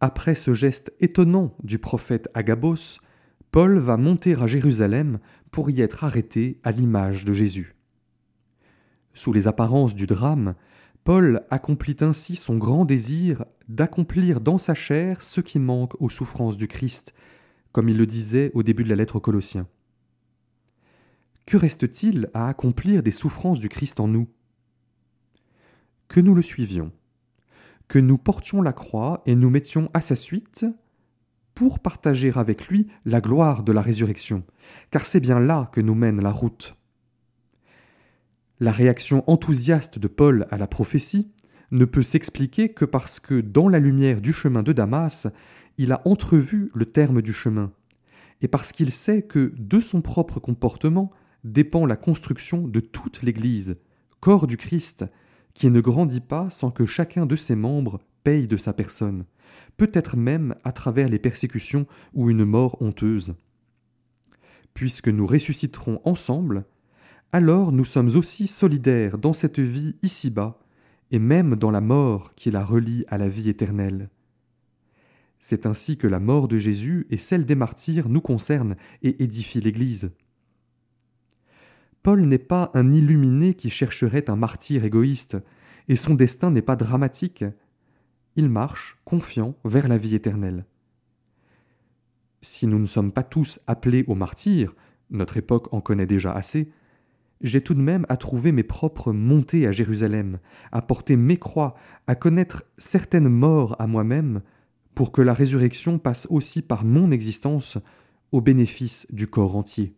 après ce geste étonnant du prophète Agabos, Paul va monter à Jérusalem pour y être arrêté à l'image de Jésus. Sous les apparences du drame, Paul accomplit ainsi son grand désir d'accomplir dans sa chair ce qui manque aux souffrances du Christ, comme il le disait au début de la lettre aux Colossiens. Que reste-t-il à accomplir des souffrances du Christ en nous? Que nous le suivions, que nous portions la croix et nous mettions à sa suite pour partager avec lui la gloire de la résurrection, car c'est bien là que nous mène la route. La réaction enthousiaste de Paul à la prophétie ne peut s'expliquer que parce que dans la lumière du chemin de Damas, il a entrevu le terme du chemin, et parce qu'il sait que de son propre comportement dépend la construction de toute l'Église, corps du Christ, qui ne grandit pas sans que chacun de ses membres paye de sa personne, peut-être même à travers les persécutions ou une mort honteuse. Puisque nous ressusciterons ensemble, alors nous sommes aussi solidaires dans cette vie ici-bas, et même dans la mort qui la relie à la vie éternelle. C'est ainsi que la mort de Jésus et celle des martyrs nous concernent et édifient l'Église. Paul n'est pas un illuminé qui chercherait un martyr égoïste, et son destin n'est pas dramatique. Il marche, confiant, vers la vie éternelle. Si nous ne sommes pas tous appelés au martyr, notre époque en connaît déjà assez, j'ai tout de même à trouver mes propres montées à Jérusalem, à porter mes croix, à connaître certaines morts à moi-même, pour que la résurrection passe aussi par mon existence au bénéfice du corps entier.